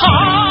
好。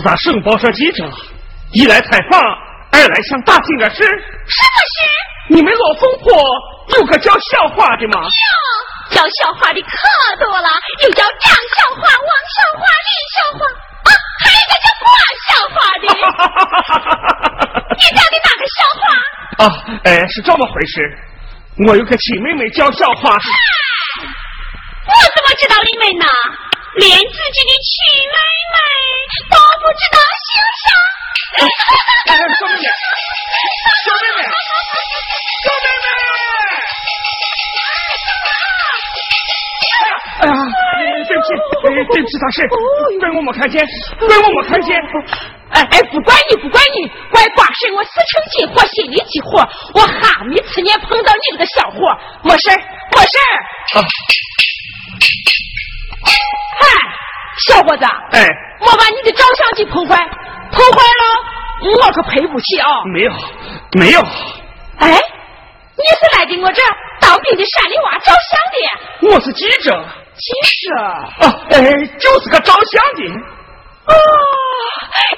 咱省报社记者，一来采访，二来想打听点事。是不是？你们罗凤坡有个叫笑话的吗？有，叫笑话的可多了，有叫张笑话、王笑话、李笑话，啊，还有个叫瓜小花的。你讲的哪个笑话？啊，哎，是这么回事。我有个亲妹妹叫小花。我怎么知道你们呢？连自己的亲妹妹都不知道姓啥？小妹妹，小妹妹，小妹妹！哎呀，对不起，对不起，大师，怪我没看见，怪我没看见。哎哎，不管你，不管你，怪寡婶，我四成急火，心里急火，我哈你次年碰到你这个小伙，没事没事嗨，小伙子，哎，我把你的照相机碰坏，碰坏了我可赔不起啊！没有，没有。哎，你是来给我这当兵的山里娃照相的？我是记者。记者？啊，哎，就是个照相的。哦，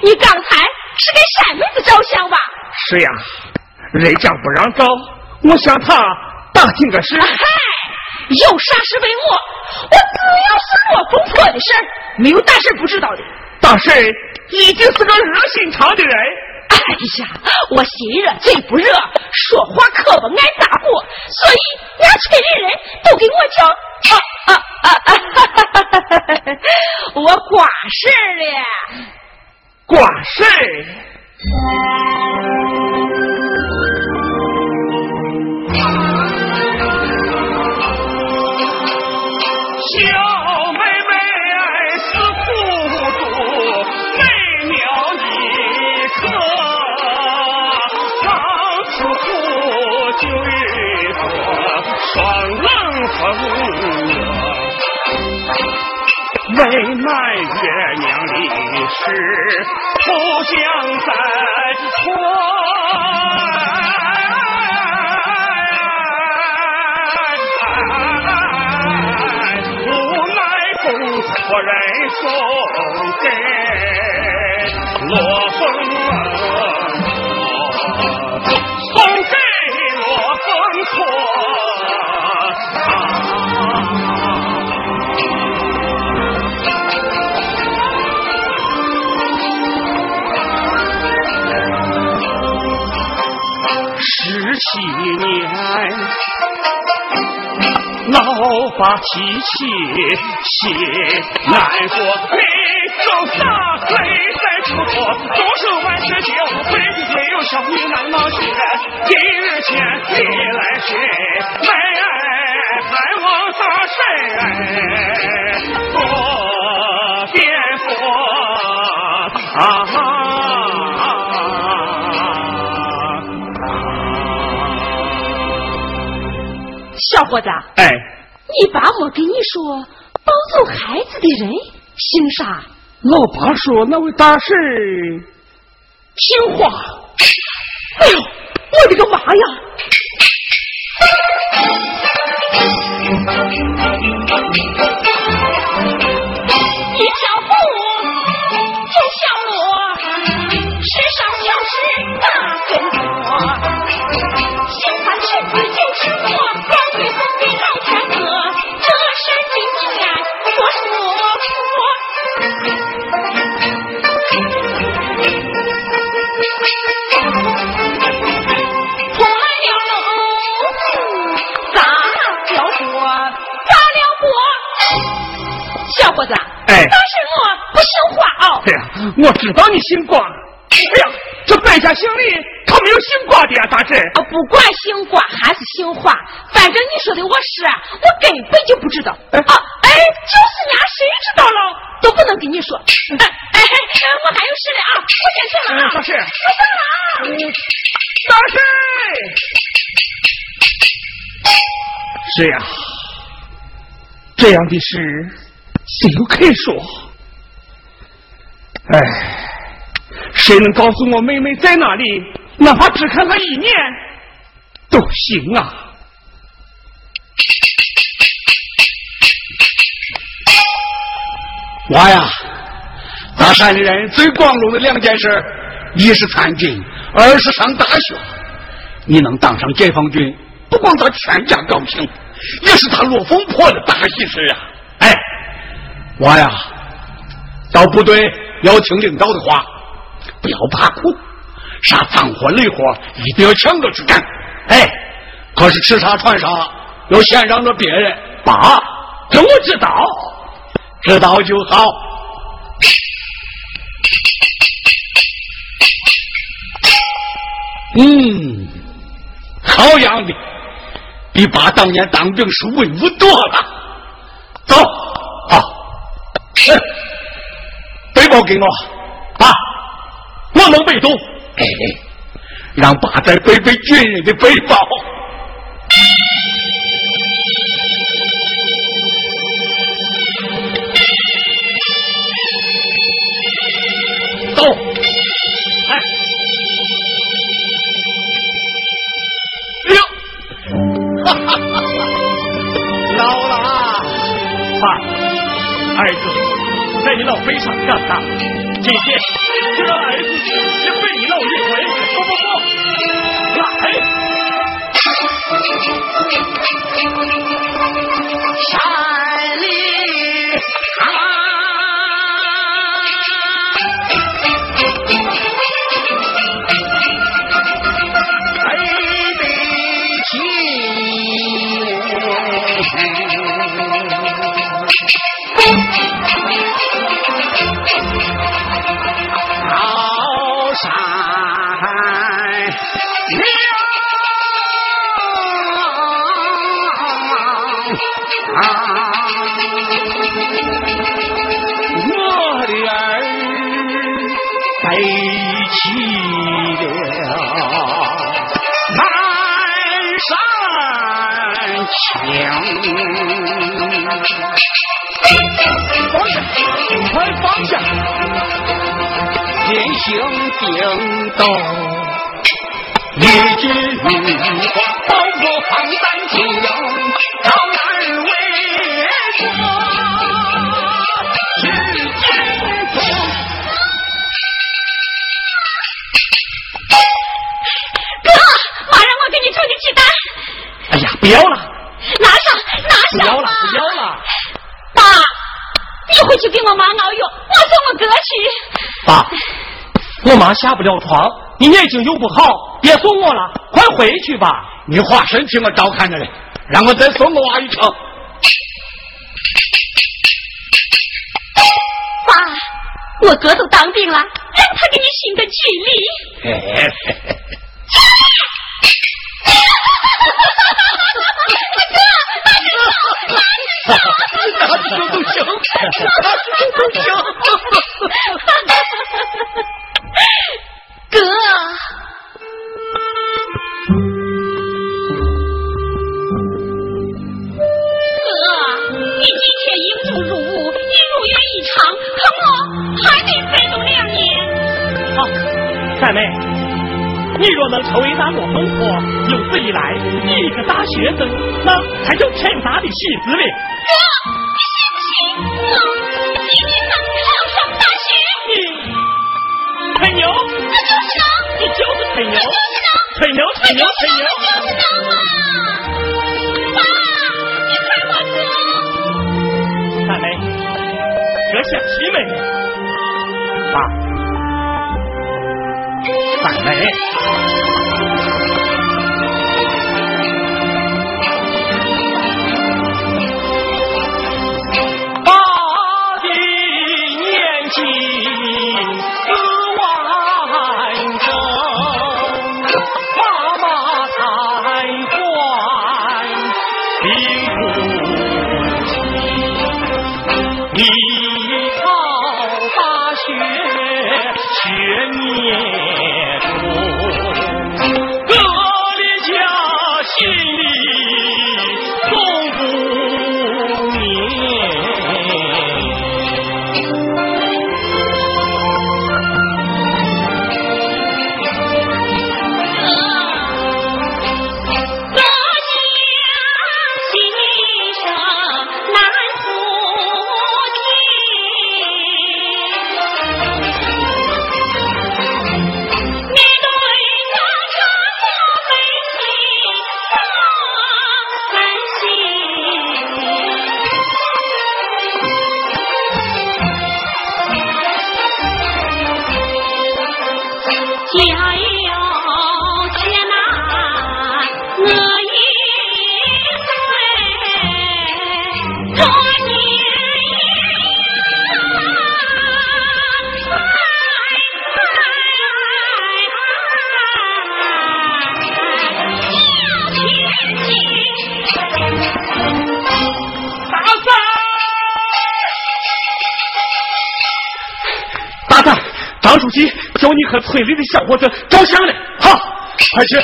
你刚才是给山妹子照相吧？是呀，人家不让照，我向他打听个事。嗨。有啥事问我？我只要是我公婆的事儿，没有大事不知道的。大事一定是个热心肠的人。哎呀，我心热嘴不热，说话可不爱打鼓，所以俺村里人都给我叫啊啊啊啊！哈哈哈哈哈！我寡婶了，寡婶。过双冷风。为满月娘离世，投江在怀，无奈公夫人送给罗七年，老发提起心难过，泪中洒泪在出脱，终生万事皆无悔，没有小女难冒险。今日千里来寻，来盼望大神多变佛小伙子，哎，你爸没跟你说抱走孩子的人姓啥？老爸说那位大婶姓花。哎呦，我的个妈呀！一伙子，哎当时我不姓花哦。哎呀，我知道你姓瓜。哎呀，这败家姓李，可没有姓瓜的呀，大婶。啊，不管姓瓜还是姓花，反正你说的我是，我根本就不知道。哎啊，哎，就是呀，谁知道了都不能跟你说。哎哎，我还有事呢啊，我先去了啊。大婶，我走了啊。大婶。是呀，这样的事谁又可以说？哎，谁能告诉我妹妹在哪里？哪怕只看她一面都行啊！娃呀，大山里人最光荣的两件事，一是参军，二是上大学。你能当上解放军，不光他全家高兴，也是他落风坡的大喜事啊！哎，我呀，到部队要听领导的话，不要怕苦，啥脏活累活一定要抢着去干。哎，可是吃啥穿啥要先让着别人。爸，这我知道。知道就好。嗯，好样的，比爸当年当兵时威武多了。走，啊，哎，交给我，爸，我能背动。哎，让爸再背背军人的背包。上干大，今天就让儿子也背你老脸行顶斗，一句话都不放三斤油，到难为国是君主。哥，妈让我给你抽的鸡蛋，哎呀，不要了，拿上，拿上回去给我妈熬药，我送我哥去。爸，我妈下不了床，你眼睛又不好，别送我了，快回去吧。你化身体我照看着嘞，让我再送我娃一程。爸，我哥都当兵了，让他给你行个军礼。嘿嘿嘿嘿哪里都都行，哪里都行。哥，哥，若能成为咱罗凤坡有史以来第一个大学生，那才叫天大的喜滋味。哥，你信不信我一定能考上大学？你吹牛，这就是能，你就是吹牛这，就是能。吹牛，吹牛，吹牛。就是能啊！爸，你看我哥。三妹，哥想西妹。爸，三妹。和村里的小伙子照相呢，好，快去。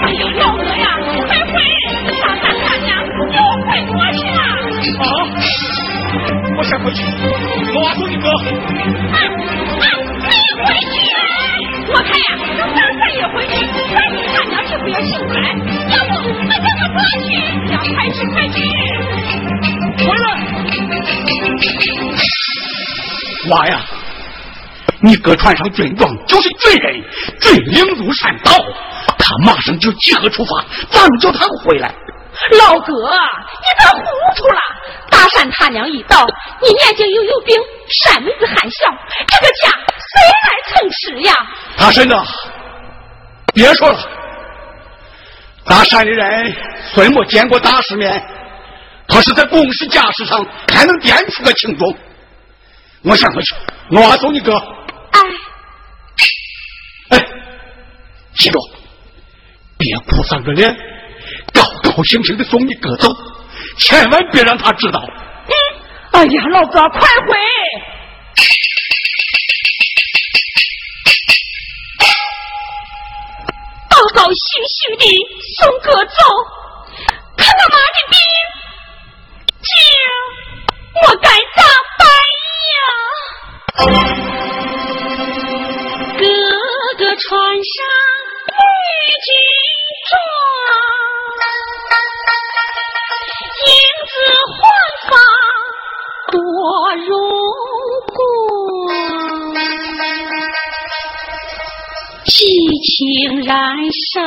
哎呦，老哥呀，快回！大三大娘又回过去了。啊！我先回去，我娃送你哥。啊啊！没回去！我看呀，让大三也回去，二你他娘却不要醒过来。要不我叫他过去，要快去快去！回来！娃呀，你哥穿上军装就是军人，军令如山倒，他马上就集合出发，咱们叫他回来。老哥，你咋糊涂了！大山他娘一到，你眼睛又有病，山妹子还小，这个家谁来撑持呀？大婶呐，别说了，大山的人虽没见过大世面，可是在公事家事上还能掂出个轻重。我先回去，我娃送你哥。哎，哎，记住，别哭丧着脸，高高兴兴的送你哥走，千万别让他知道。哎呀，老哥，快回！高高兴兴的送哥走，看他妈的病，今我该咋办呀？哥哥穿上绿军装，英姿焕发多荣光，激情燃烧。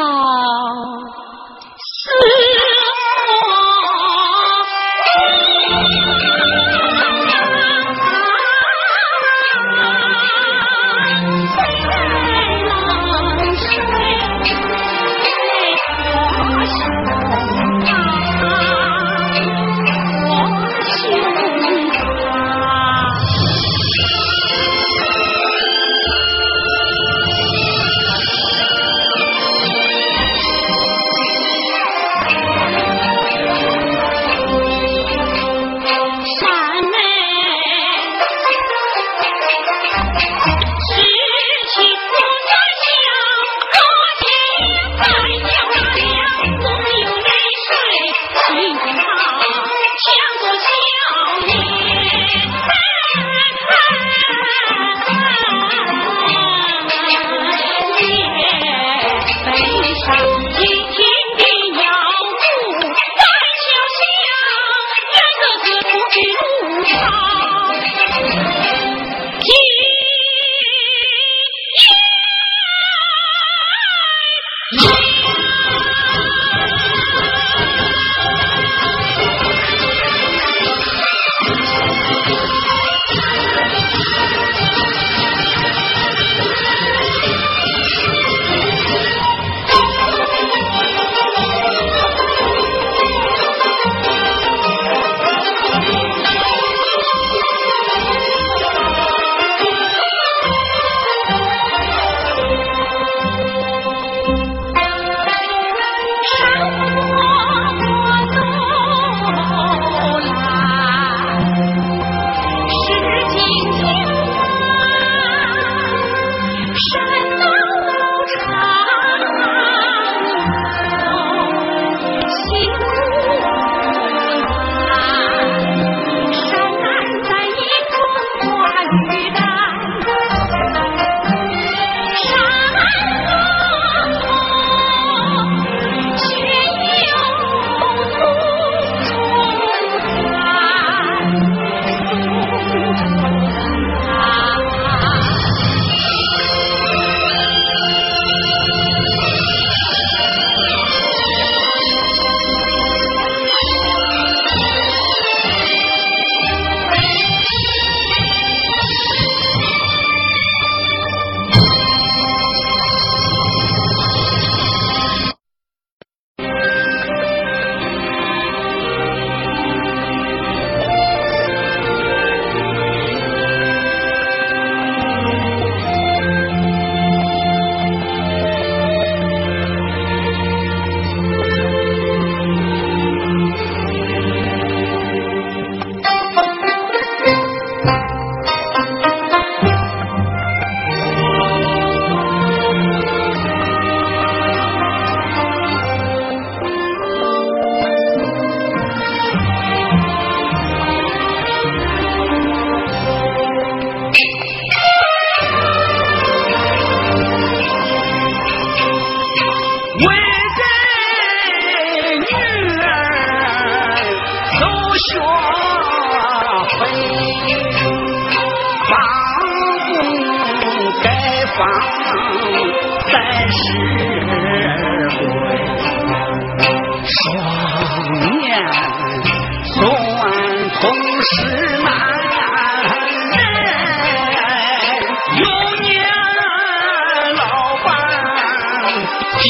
几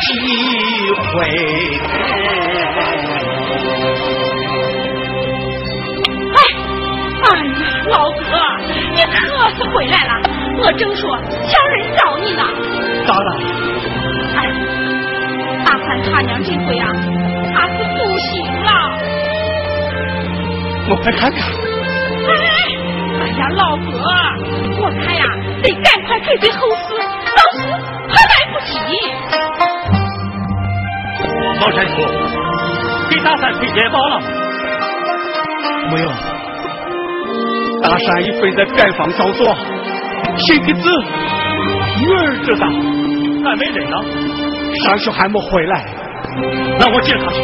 几回？哎，哎呀，老哥，你可是回来了！我正说叫人找你呢。咋了？哎，大款他娘，这回呀，他是不行了。我快看看。哎，哎呀，老哥，我看呀，得赶快准备后事。似山说，给大山推电报了吗？没有，大山已飞在盖房找作，写个字，女儿知道，还没人呢。上学还没回来，那我接他去。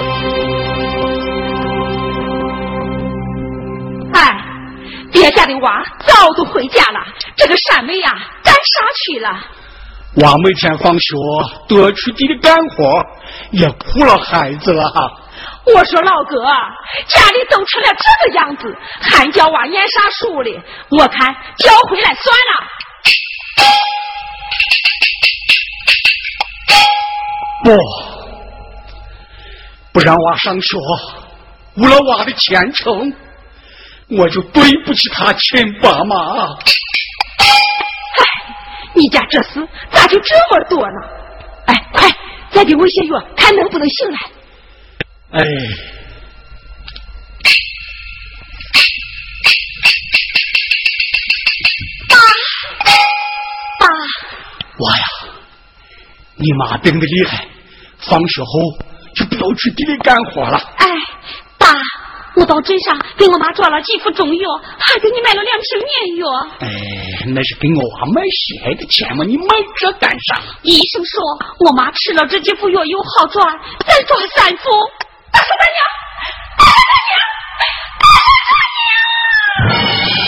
哎，别家的娃早都回家了，这个山妹呀，干啥去了？娃每天放学都要去地里干活，也苦了孩子了。我说老哥，家里都成了这个样子，还叫娃念啥书哩？我看叫回来算了。不，不让娃上学，误了娃的前程，我就对不起他亲爸妈。唉，你家这事咋就这么多呢？再给我些药，看能不能醒来。哎，爸，爸，我呀，你妈病的厉害，放学后就不要去地里干活了。哎，爸，我到镇上给我妈抓了几副中药，还给你买了两瓶面药。哎，那是给我娃买鞋的钱嘛，你买这干啥？医生说我妈吃了这几副药有好转，再抓三副。大叔大娘，大叔大娘，大叔大娘。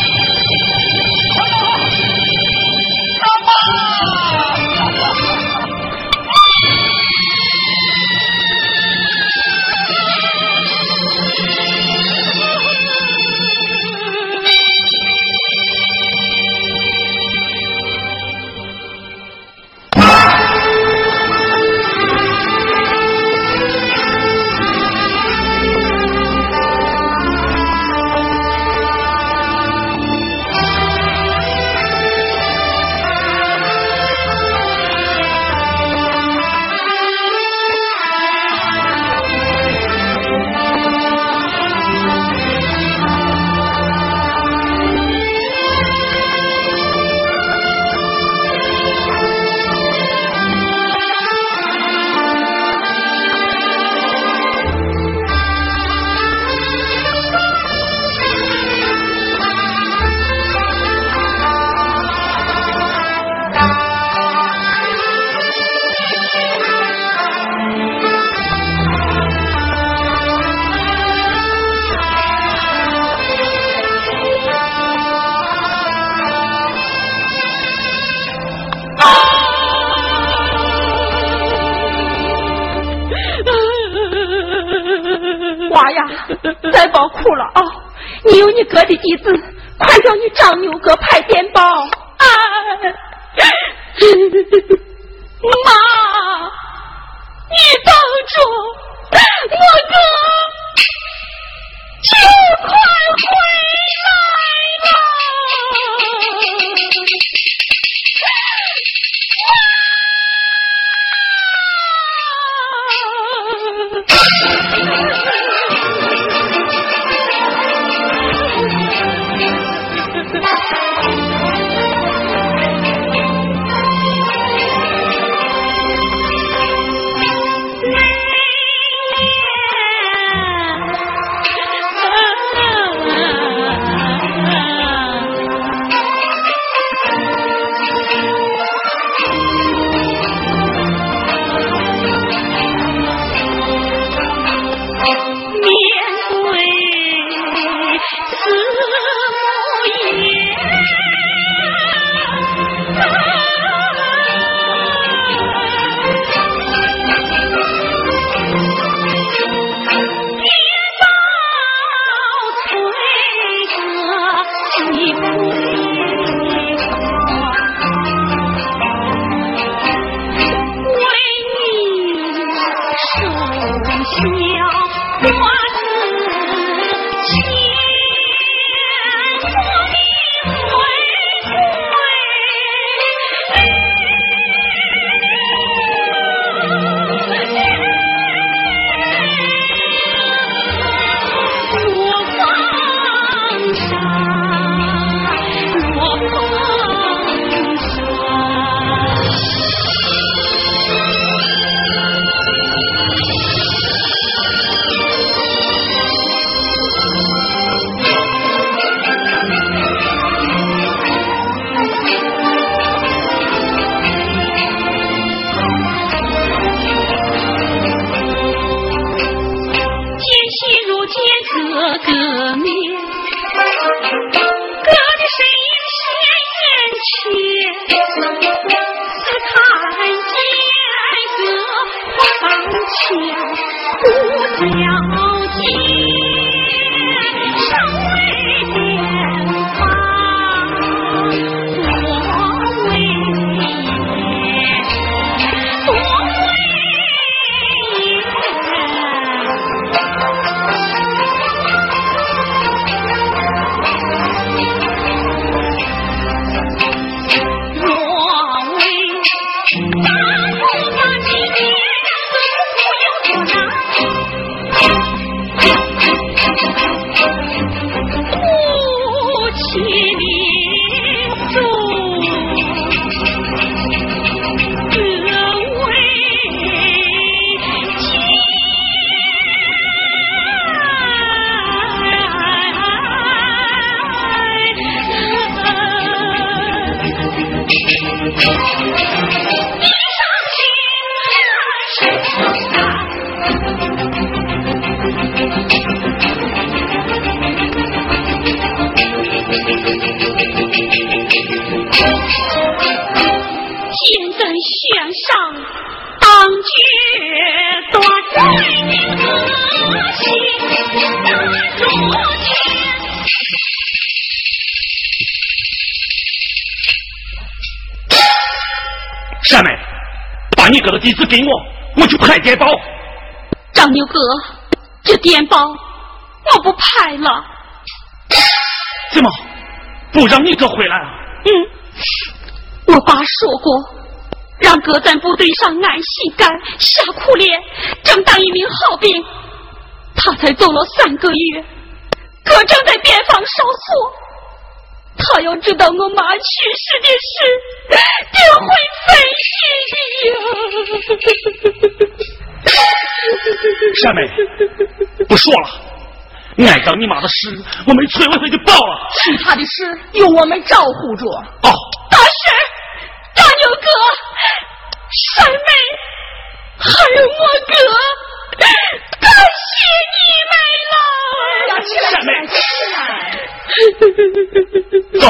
挨着你妈的事，我们村委会就报了。其他的事由我们照顾着。哦，大婶，大牛哥，山妹，还有我哥，感谢你们了。山妹，走，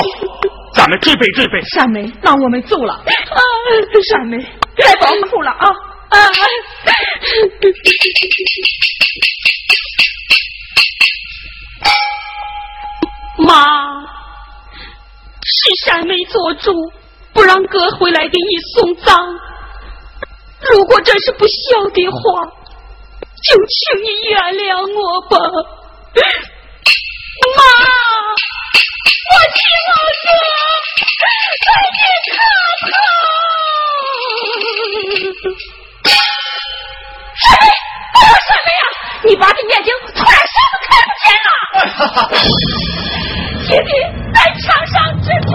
咱们准备准备。山妹，那我们走了。啊，山妹，别抱哭了啊！啊。妈，是山妹做主，不让哥回来给你送葬。如果这是不孝的话，就请你原谅我吧。妈，我亲老哥，为你磕头。山妹，我山妹呀，你爸的眼睛突然啥都看不见了。弟弟在墙上之转。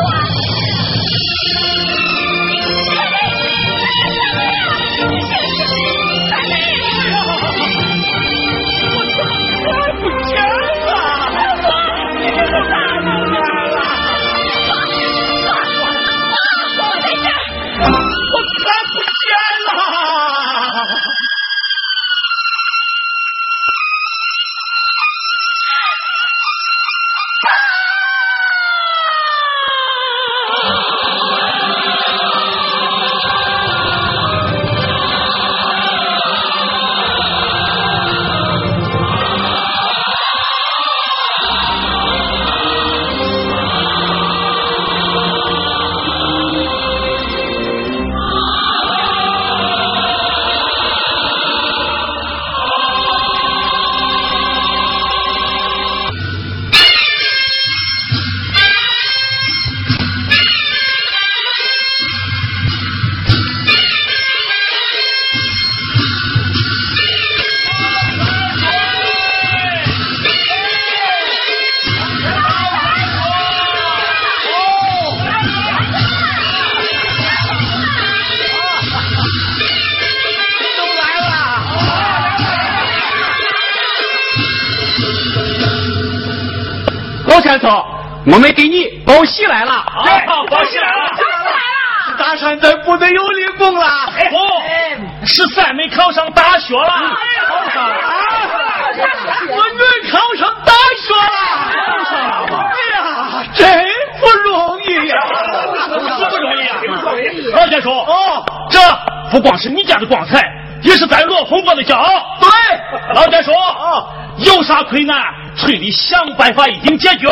不光是你家的光彩，也是咱罗红国的骄傲。对，老先生，哦，有啥困难？村里想办法已经解决。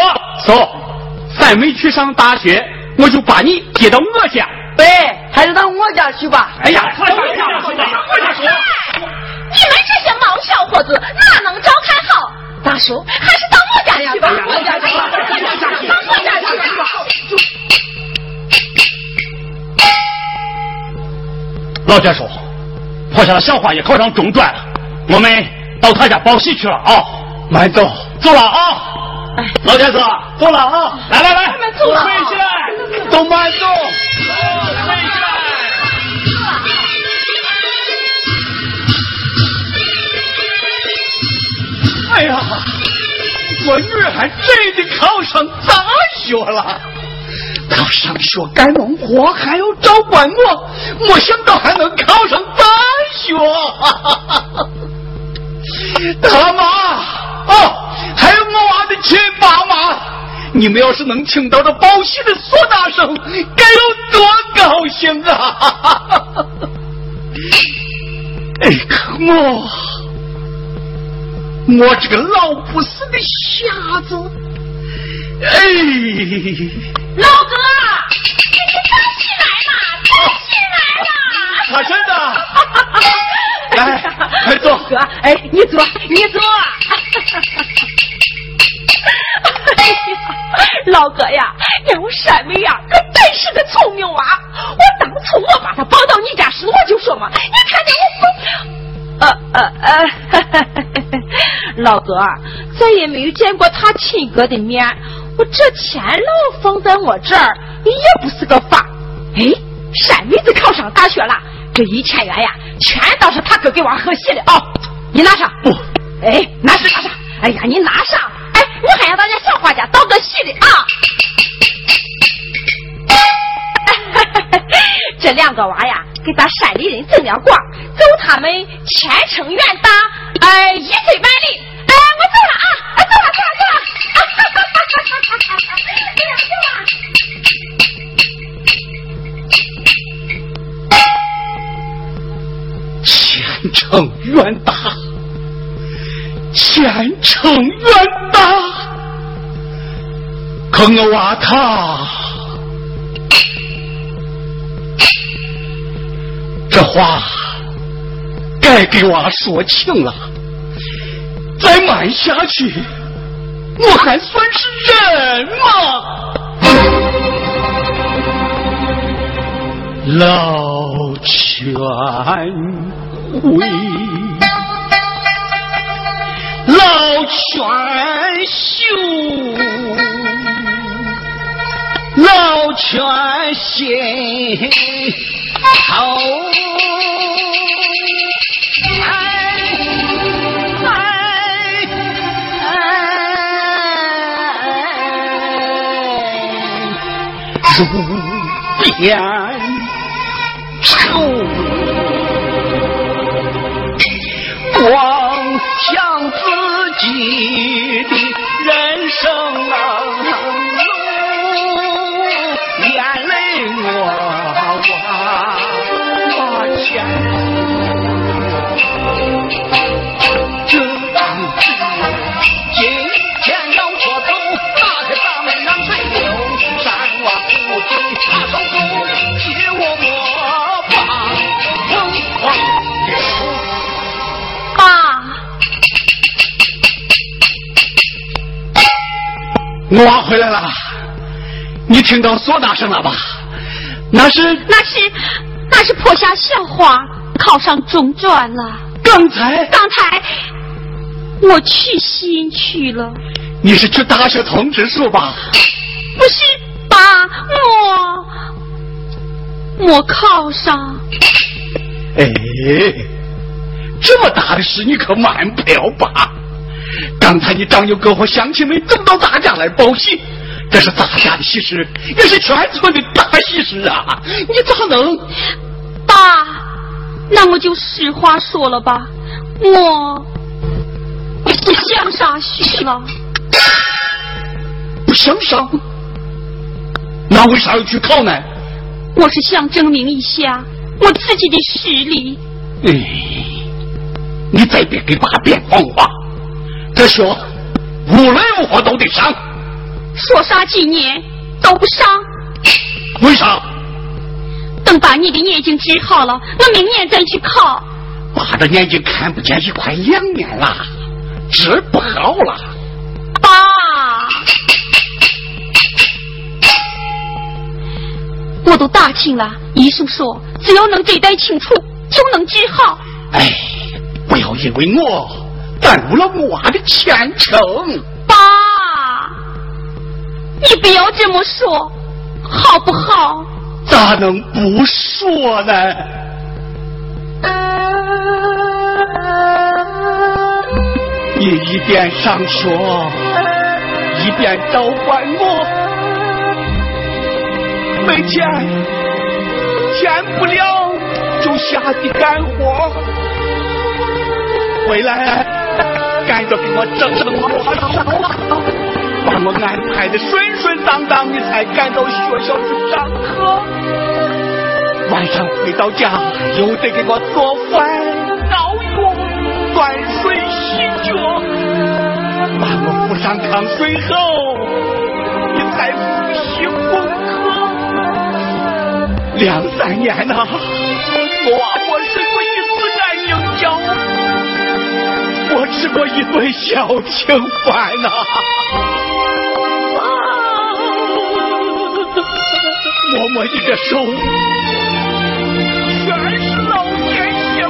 走，再没去上大学，我就把你接到我家。对，还是到我家去吧。哎呀，快点，快点，快点！你们这些毛小伙子哪能照看好？大叔，还是到我家去吧。我家去，到我家去吧。老家说，破下的小花也考上中专了，我们到他家报喜去了啊！慢走。走了啊！老天子，走了啊！来来来，走了，跪起来，都慢走，跪起来。哎呀，我女儿还真的考上大学了。他上学干农活，还要照管我，没想到还能考上大学。大妈，哦。还有我娃的亲妈妈，你们要是能听到这报喜的唢呐声，该有多高兴啊！哎，可我，我这个老不死的瞎子，哎，老哥，你快起来嘛，快起来嘛！擦身的。来，快坐。哥，哎，你坐，你坐。哎呀，老哥呀，我山梅呀，可真是个聪明娃。我当初我把他抱到你家时，我就说嘛，你看见我，呃呃呃，老哥，再也没有见过他亲哥的面，我这钱老放在我这儿，也不是个法。哎，山妹子考上大学了，这一千元呀，全当是他哥给我贺喜的啊！你拿上。不，哎，拿上拿上。哎呀，你拿上。哎我还要到家小花家道个喜的啊！这两个娃呀，给咱山里人赠了光，祝他们前程远大，哎，一岁万里！哎，我走了啊！哎，走了，走了，走了！前程远大。前程远大，可我娃他这话该给娃说清了，再慢下去，我还算是人吗？老泉回。老泉秀，老泉心头，哎哎哎，路边愁，光想自。己我回来了，你听到唢呐声了吧？那是那是那是破下小花考上中专了。刚才刚才我去信去了。你是去大学通知书吧？不是，爸，我我考上。哎，这么大的事你可瞒不了吧？刚才你张友哥和乡亲们都到咱家来报喜，这是咱家的喜事，也是全村的大喜事啊！你咋能？爸，那我就实话说了吧，我不想上学了。不想上？那为啥要去考呢？我是想证明一下我自己的实力。哎，你再别给爸编谎话。这学无论如何都得上，说啥几年都不上？为啥？等把你的眼睛治好了，我明年再去考。爸的眼睛看不见，已快两年了，治不好了。爸，我都打听了，医生说只要能对待清楚，就能治好。哎，不要因为我。耽误了我娃的前程，爸，你不要这么说，好不好？咋能不说呢？你一边上学，一边召唤我，没钱，钱不了就下地干活，回来。赶着给我整整我把我安排的顺顺当当的，才赶到学校去上课。晚上回到家，又得给我做饭、熬药、端水洗脚，把我扶上炕睡后，你才复习功课。两三年呐，我我生我吃过一份小情怀呐。摸摸你的手，全是老天血口，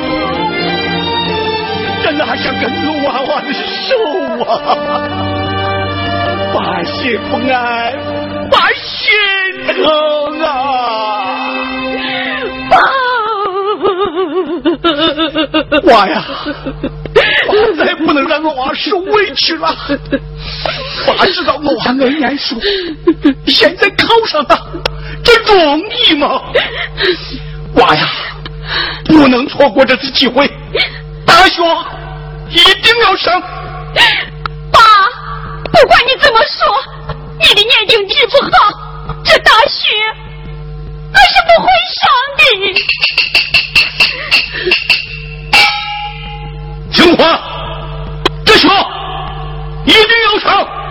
这哪像个瓷娃娃的手啊！把心不安，把心疼啊！爸，我呀，娃受委屈了。爸知道我娃爱念书，现在考上了。这容易吗？娃呀，不能错过这次机会，大学一定要上。爸，不管你怎么说，你的眼睛治不好，这大学我是不会上的。不行一定要成。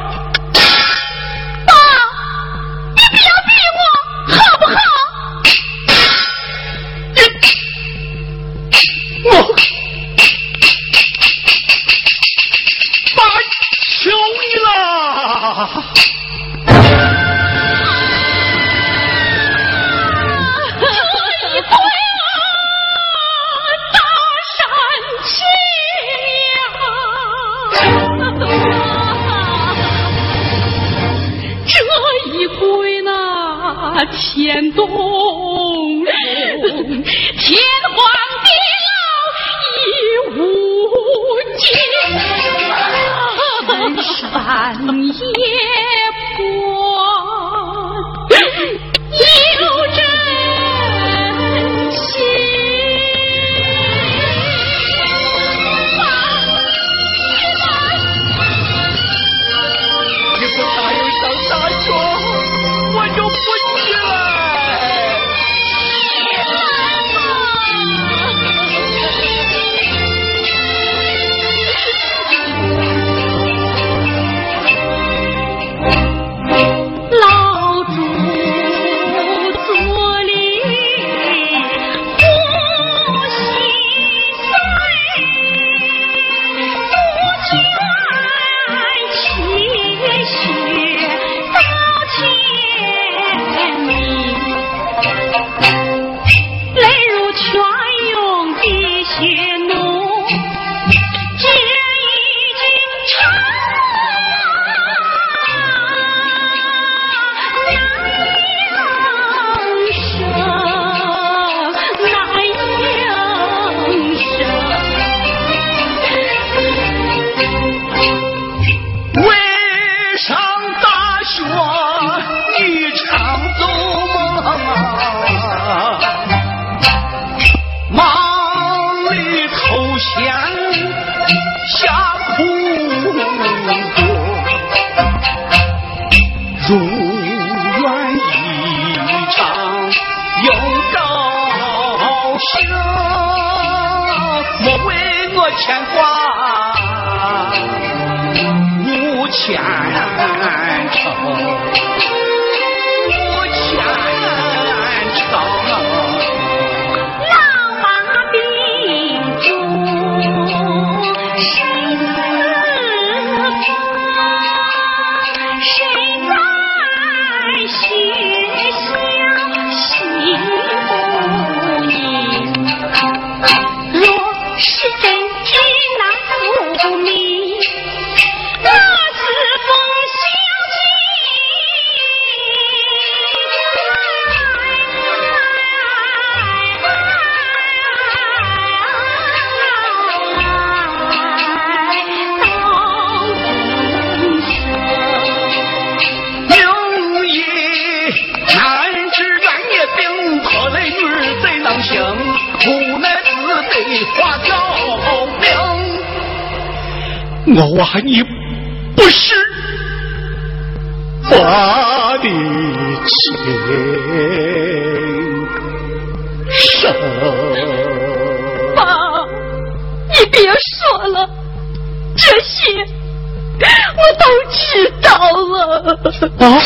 啊！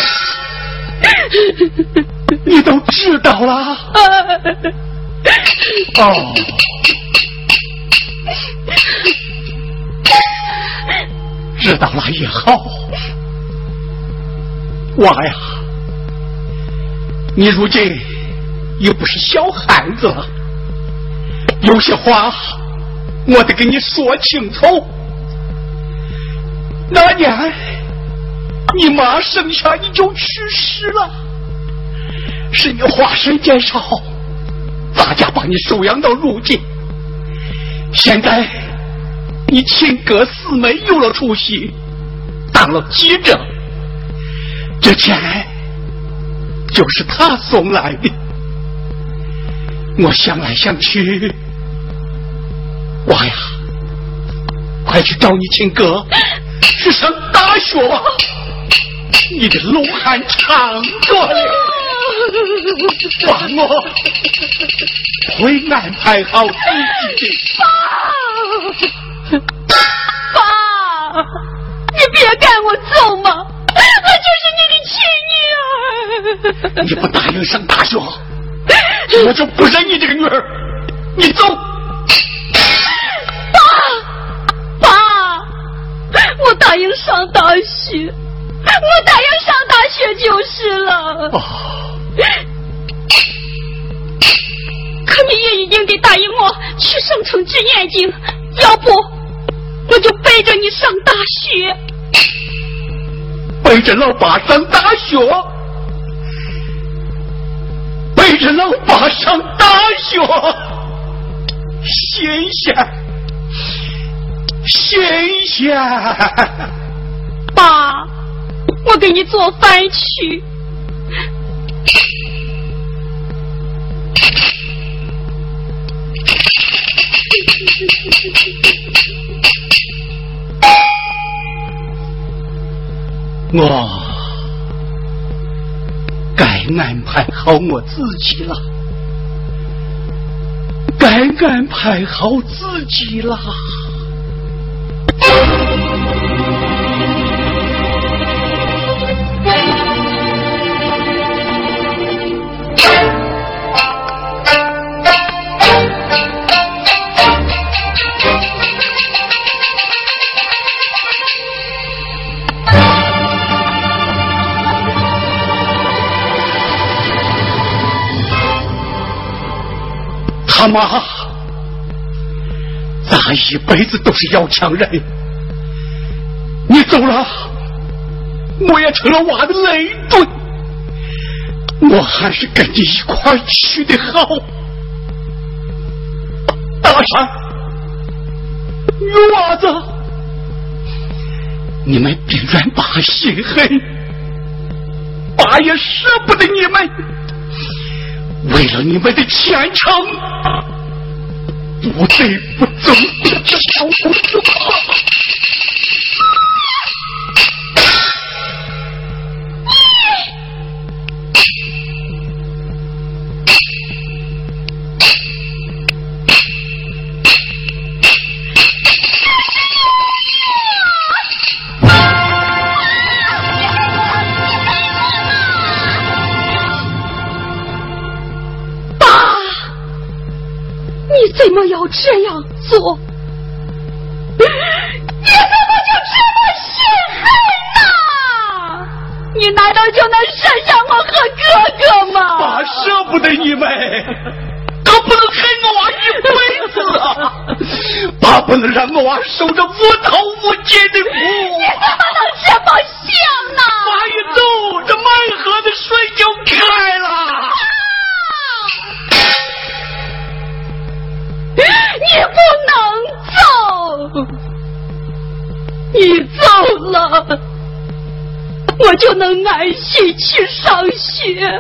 你都知道了？哦，知道了也好。娃呀，你如今又不是小孩子了，有些话我得跟你说清楚。那年你妈生下你就去世了，是你花神减少，大家把你收养到如今。现在你亲哥四妹有了出息，当了记者。这钱就是他送来的，我想来想去，娃呀，快去找你亲哥去上大学吧，你的龙汉长着呢，爸，我会安排好自己的。爸，爸，你别赶我走嘛！我就是你的亲女儿。你不答应上大学，我就不认你这个女儿。你走。爸，爸，我答应上大学，我答应上大学就是了。哦。可你也一定得答应我去省城治眼睛，要不我就背着你上大学。背着老爸上大学，背着老爸上大学，新鲜，新鲜。爸，我给你做饭去。我该安排好我自己了，该安排好自己了。他妈，咱一辈子都是要强人，你走了，我也成了娃的累赘，我还是跟你一块去的好。大山，女娃子，你们别怨爸心狠，爸也舍不得你们。为了你们的前程，不得不走。这条路。怎么要这样做？你怎么就这么心狠呐？你难道就能舍下我和哥哥吗？爸舍不得你们，可不能害我娃一辈子啊！爸不能让我娃受着无头无解的苦。你怎么能这么想呢？爸一走，这满河的水就开你走了，我就能安心去上学，我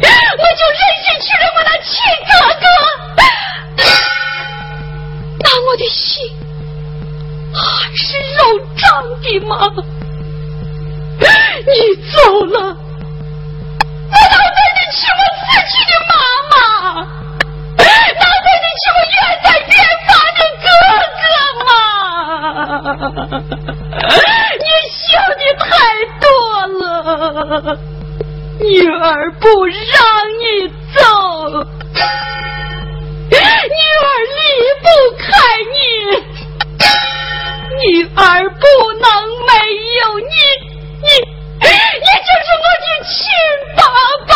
就忍心娶了我那亲哥哥，那我的心还是肉长的吗？你走了，我能对得起我死去的妈妈？哪对得起我远在远方的哥哥嘛？你想的太多了，女儿不让你走。女儿离不开你，女儿不能没有你，你你就是我的亲爸。爸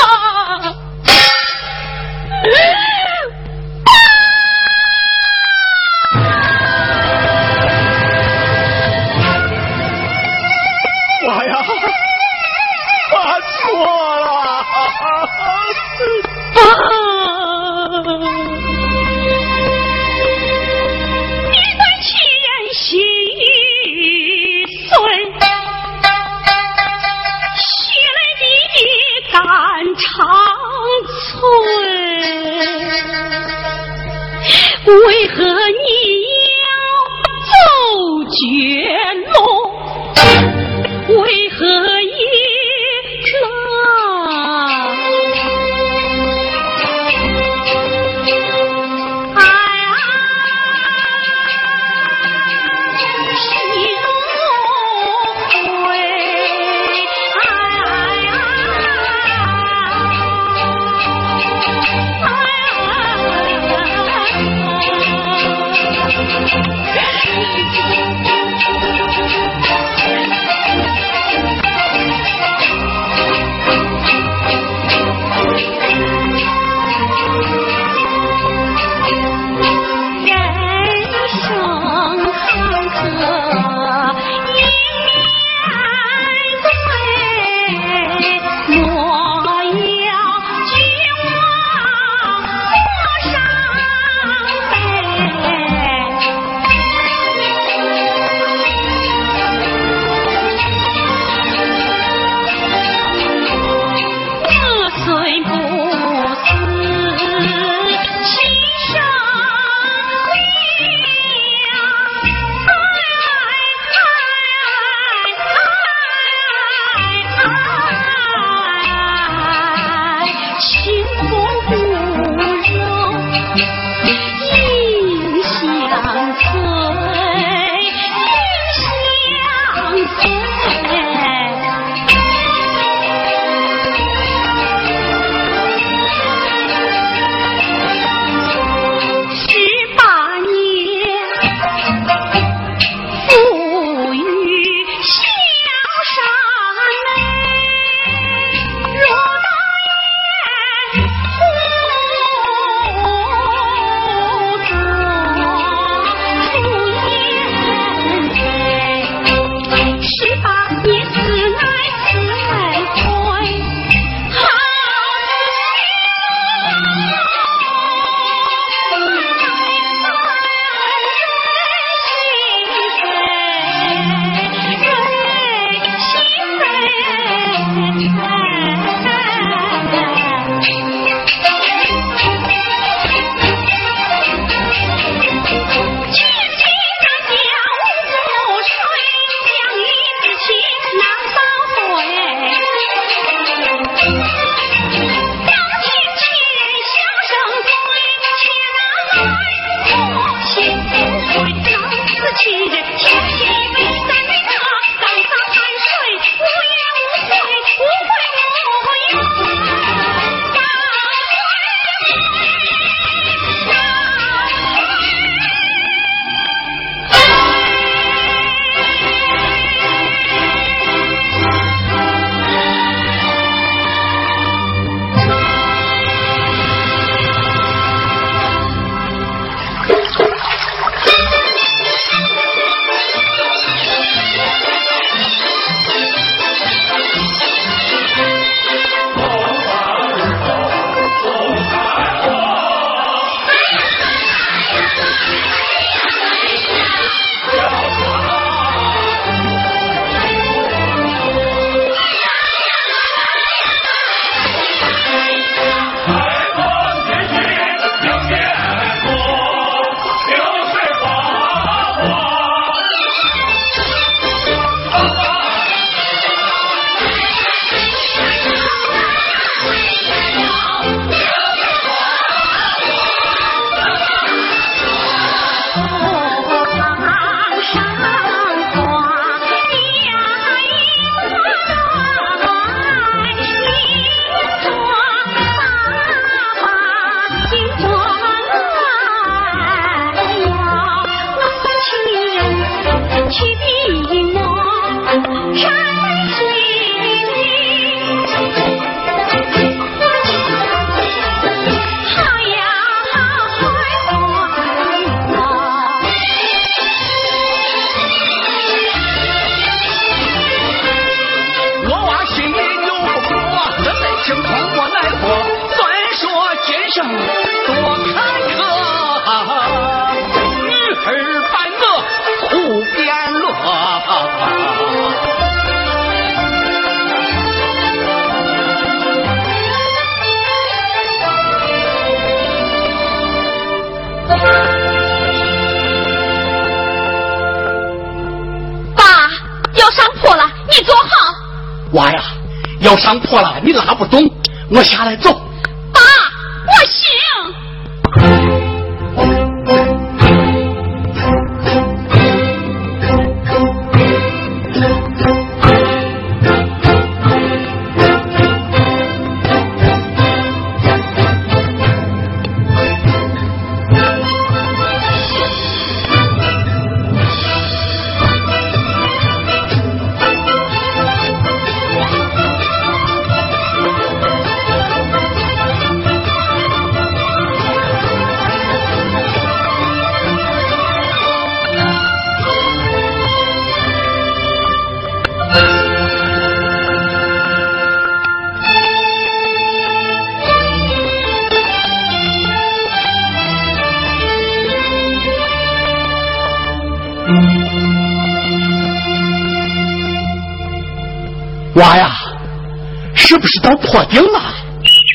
是不是到破顶了？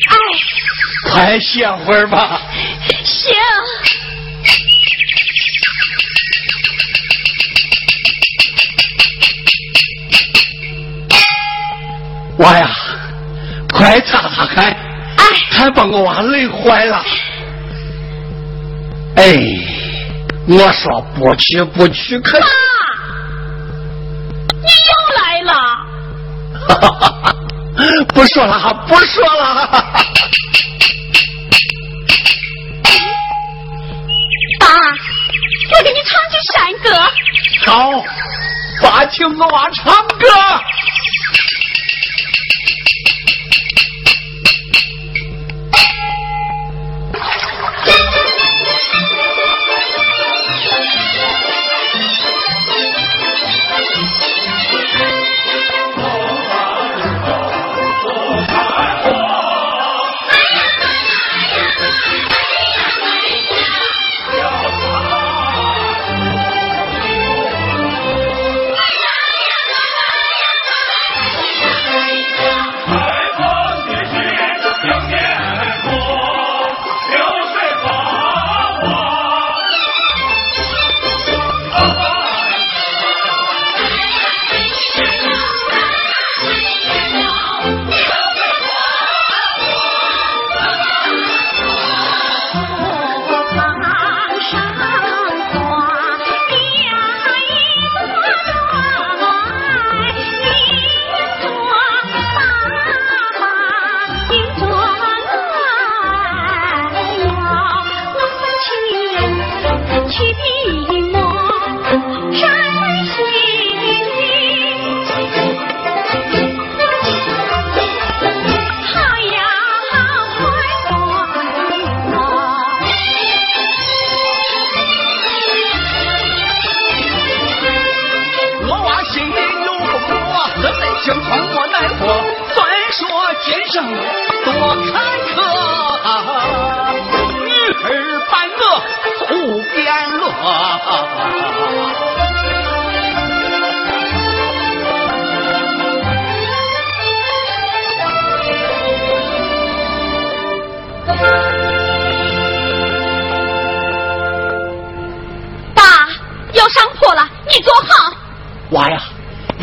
哎，快歇会儿吧。行。娃呀，快擦擦汗，哎，还把我娃累坏了。哎，我说不去不去，可妈，你又来了。哈哈哈哈不说了，不说了。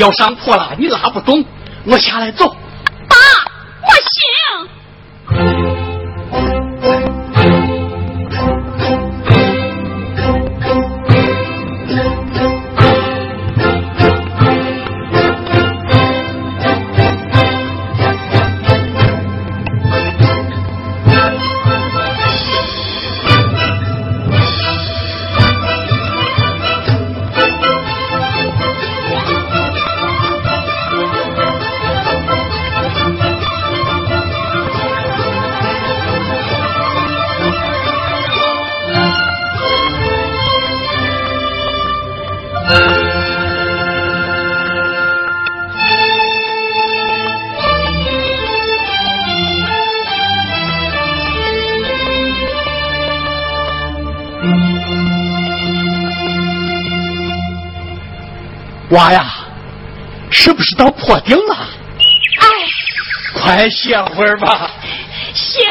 要上破了，你拉不动，我下来走。娃呀，是不是到坡顶了？哎，快歇会儿吧。行。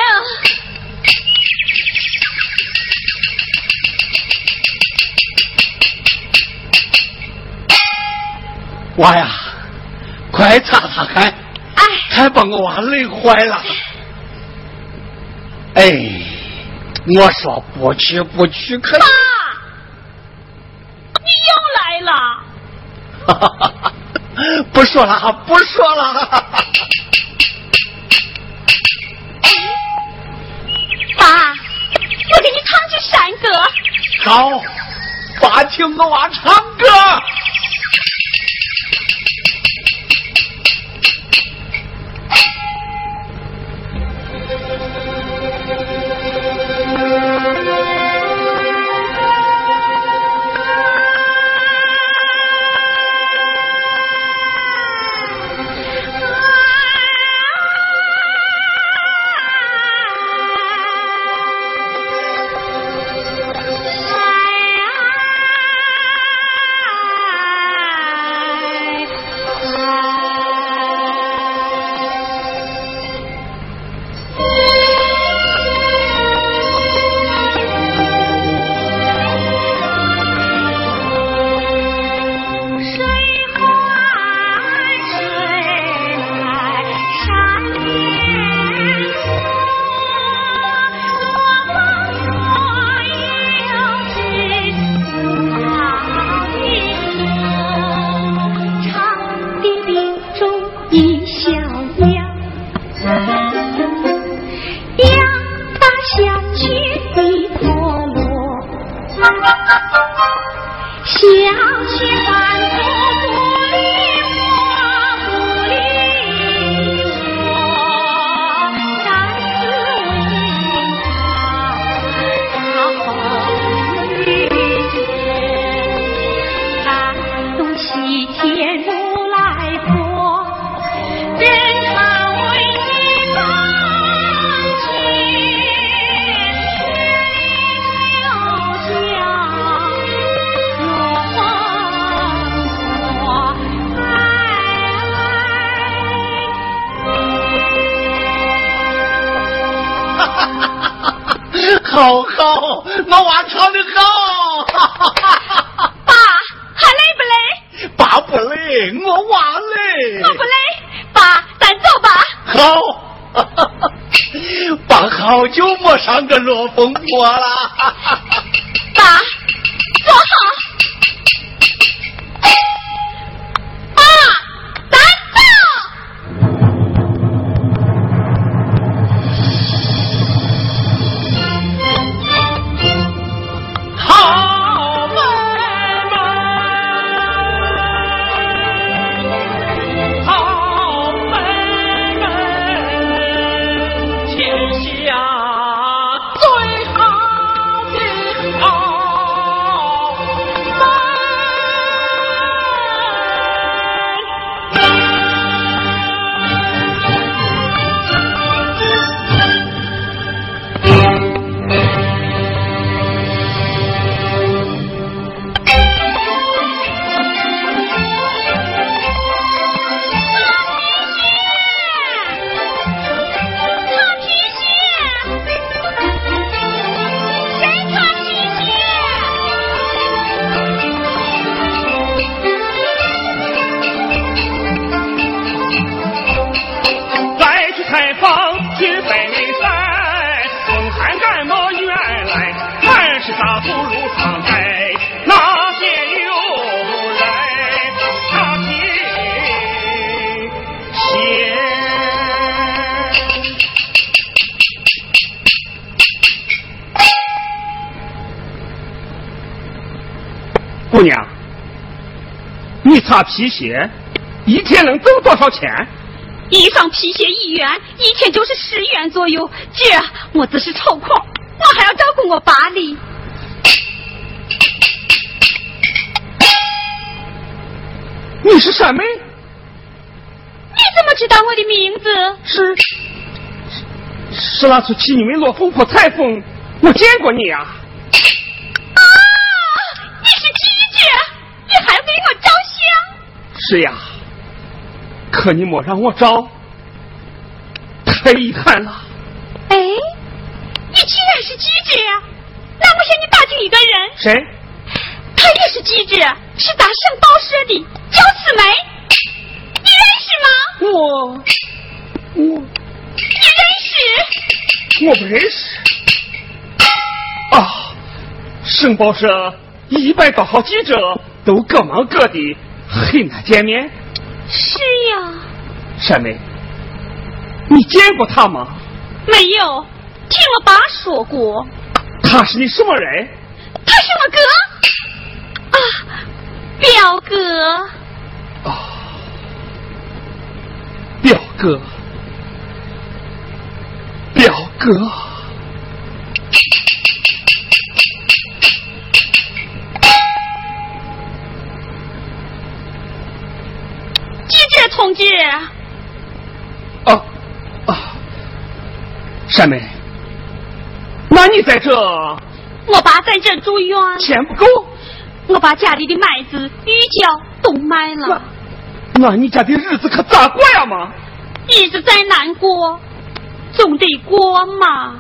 娃呀，快擦擦汗，哎，还把我娃累坏了。哎，我说不去不去，可爸，你又来了。哈哈哈！不说了，不说了。爸，我给你唱句山歌。好，爸听我娃唱歌。你擦皮鞋一天能挣多少钱？一双皮鞋一元，一天就是十元左右。姐，我只是抽空，我还要照顾我爸哩。你是什么？你怎么知道我的名字？是是那次去你们落风坡采风，我见过你呀。是呀，可你莫让我找，太遗憾了。哎，你既然是机智，难不成你打听一个人？谁？他也是机智，是大圣报社的，叫四梅，你认识吗？我我你认识？我不认识。啊，省报社一百多号记者都各忙各的，很难见面。是呀。山梅，你见过他吗？没有，听我爸说过。他是你什么人？他是我哥。啊，表哥。啊，表哥，表哥。同志。啊啊，山梅，那你在这？我爸在这住院。钱不够。我把家里的麦子、玉胶都卖了。那那你家的日子可咋过呀嘛？日子再难过，总得过嘛。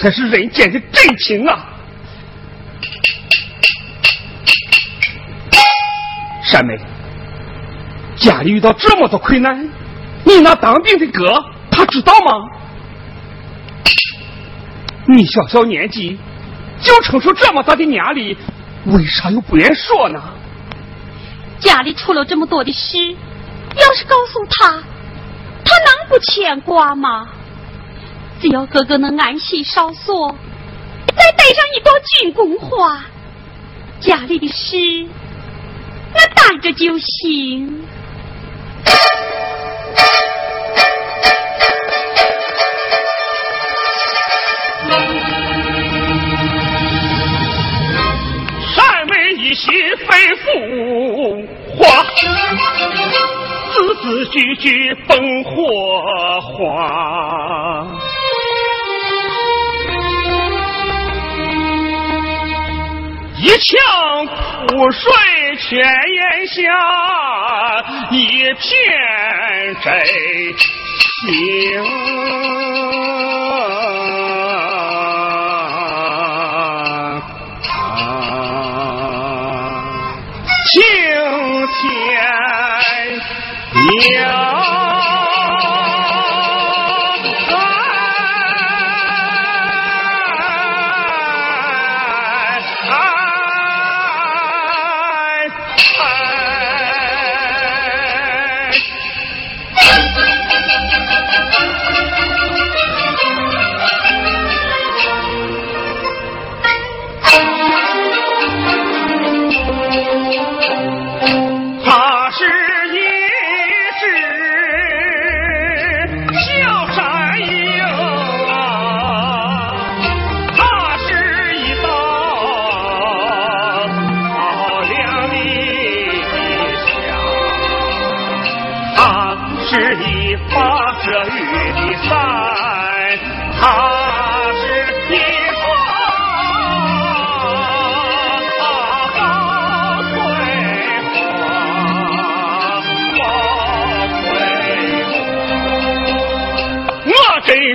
才是人间的真情啊！山梅，家里遇到这么多困难，你那当兵的哥他知道吗？你小小年纪就承受这么大的压力，为啥又不愿说呢？家里出了这么多的事，要是告诉他，他能不牵挂吗？只要哥哥能安心稍索，再带上一朵军功花，家里的事那担着就行。山妹一心非腐化，字字句句本火花。一腔苦水泉眼下，一片真情。啊，青天娘。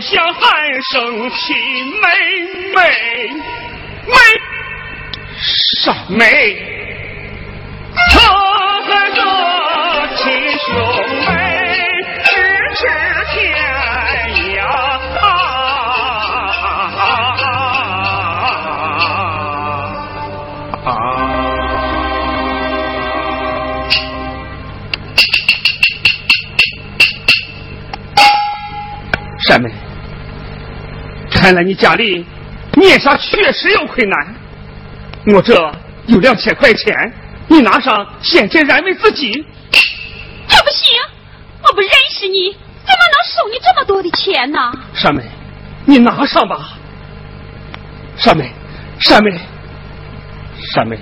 想喊声亲妹妹，妹傻妹，看来你家里面上确实有困难。我这有两千块钱，你拿上先借安慰自己。这不行，我不认识你，怎么能收你这么多的钱呢？山妹，你拿上吧。山妹，山妹，山妹，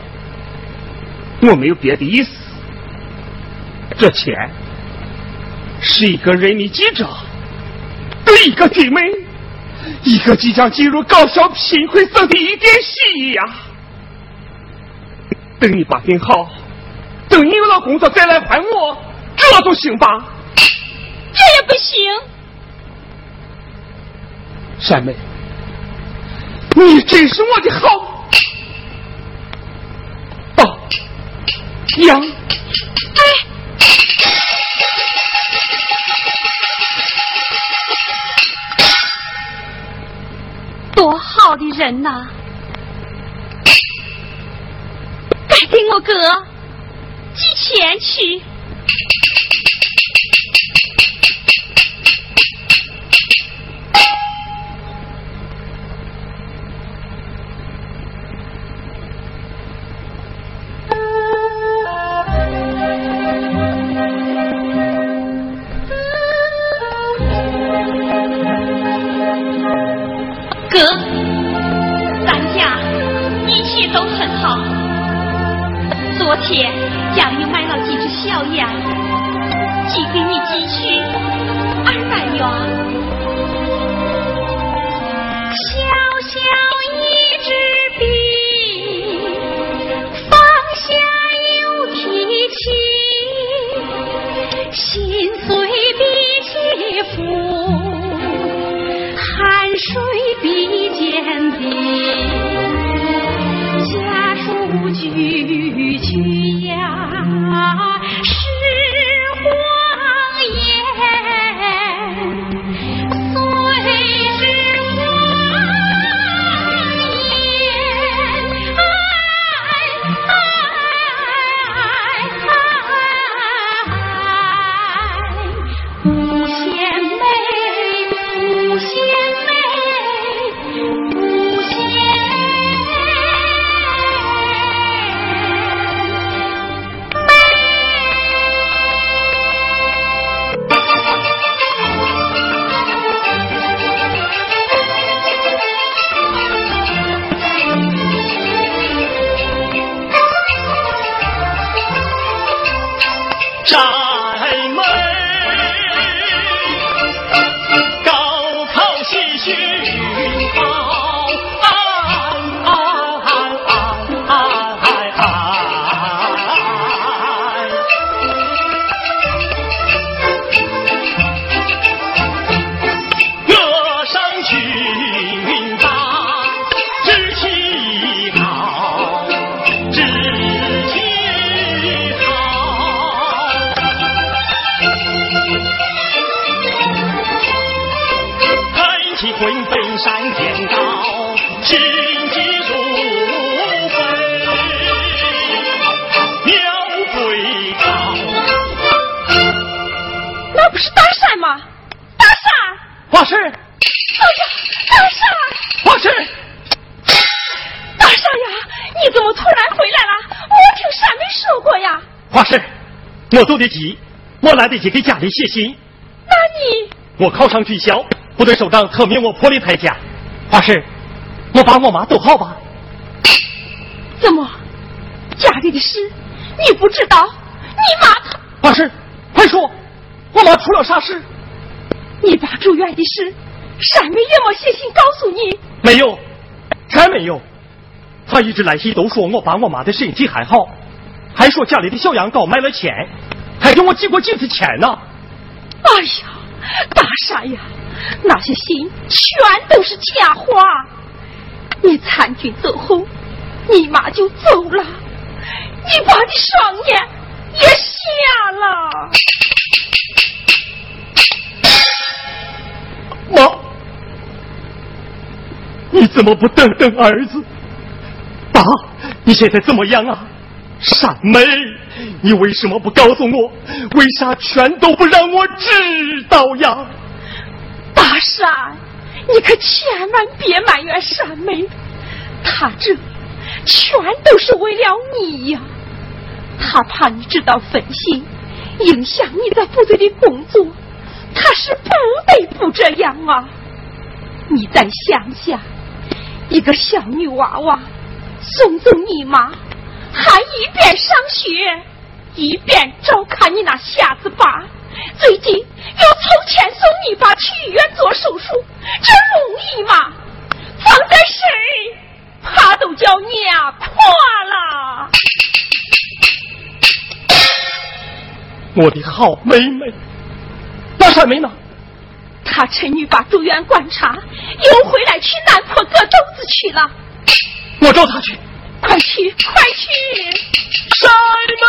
我没有别的意思。这钱是一个人民记者对一个弟妹，一个即将进入高校贫困生的一点心意呀。等你把病好，等你有了工作再来还我，这都行吧？这也不行。山妹，你真是我的好宝娘。哎，好的人呐！该给我哥寄钱去。得急，我来得及给家里写信。那你？我考上军校，部队首长特命我破例派家。华师，我爸我妈都好吧？怎么，家里的事你不知道？你妈她……华师，快说，我妈出了啥事？你爸住院的事，山梅也没写信告诉你？没有，全没有。他一直来信都说我爸我妈的身体还好，还说家里的小羊羔卖了钱，还给我寄过几次钱呢。哎呀！大傻呀，那些信全都是假话。你参军走后，你妈就走了，你爸的双眼也瞎了。妈，你怎么不等等儿子？爸，你现在怎么样啊？山梅，你为什么不告诉我？为啥全都不让我知道呀？大山，你可千万别埋怨山梅，他这全都是为了你呀。他怕你知道分心，影响你在部队的工作，他是不得不这样啊。你在乡下，一个小女娃娃，送走你妈。还一边上学，一边照看你那瞎子爸。最近又凑钱送你爸去医院做手术，这容易吗？放在谁，怕都叫娘破了。我的好妹妹，那山梅呢？他趁你爸住院观察，又回来去南坡割豆子去了。我找他去。快去，快去！山妹。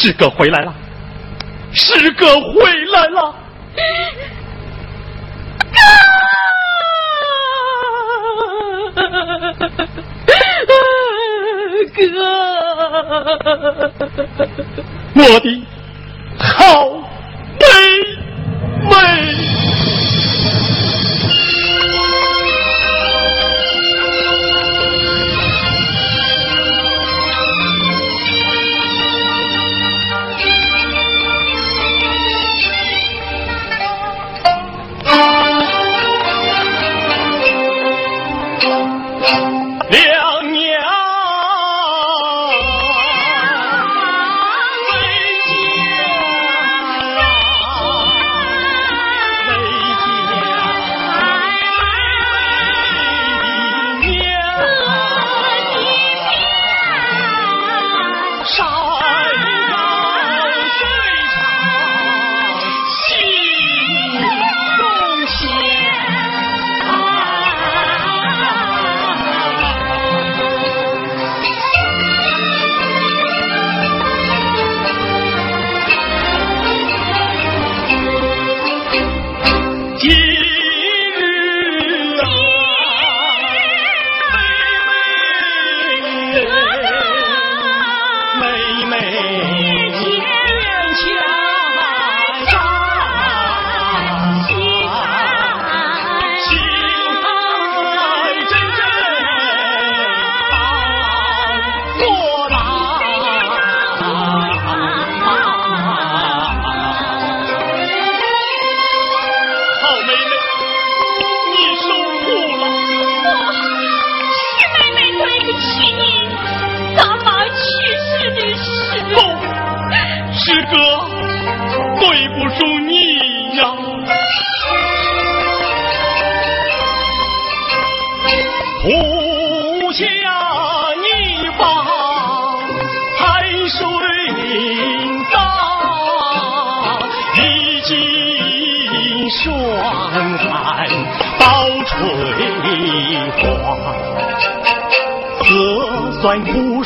志哥回来了。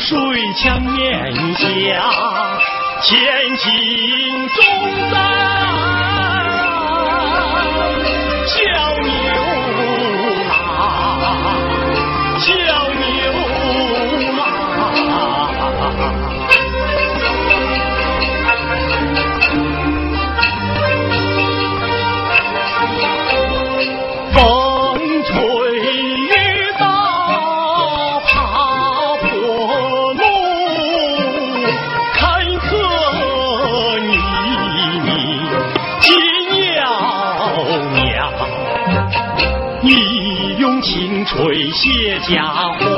水枪面下千斤重担卸甲换。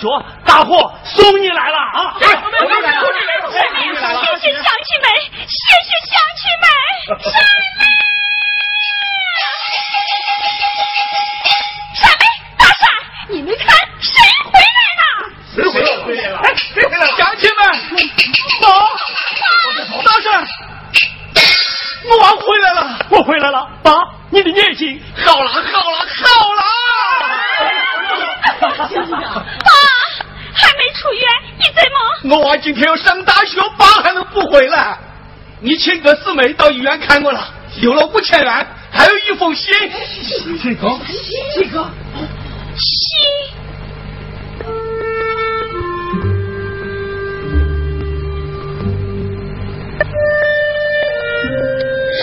说大货，送你来了。今天要上大学，爸还能不回来？你亲哥四妹到医院看过了，留了五千元，还有一封信。这个，这个信。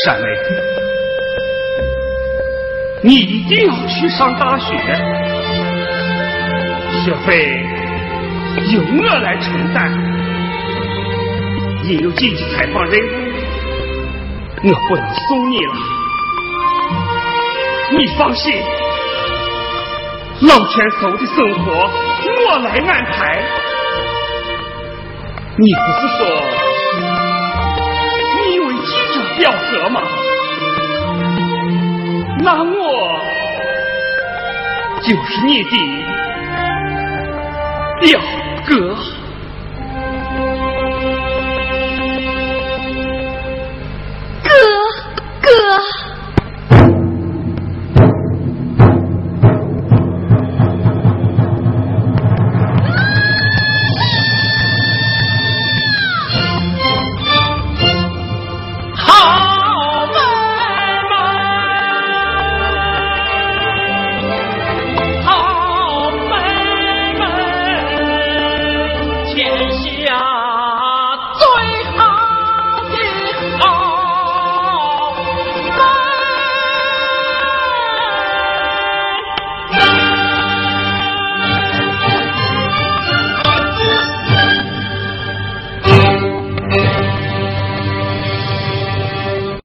山妹，你一定要去上大学。学费由我来承担，因有紧急采访人，我不能送你了。你放心，老天搜的生活我来安排。你不是说你为记者表格吗？那我就是你的。表哥。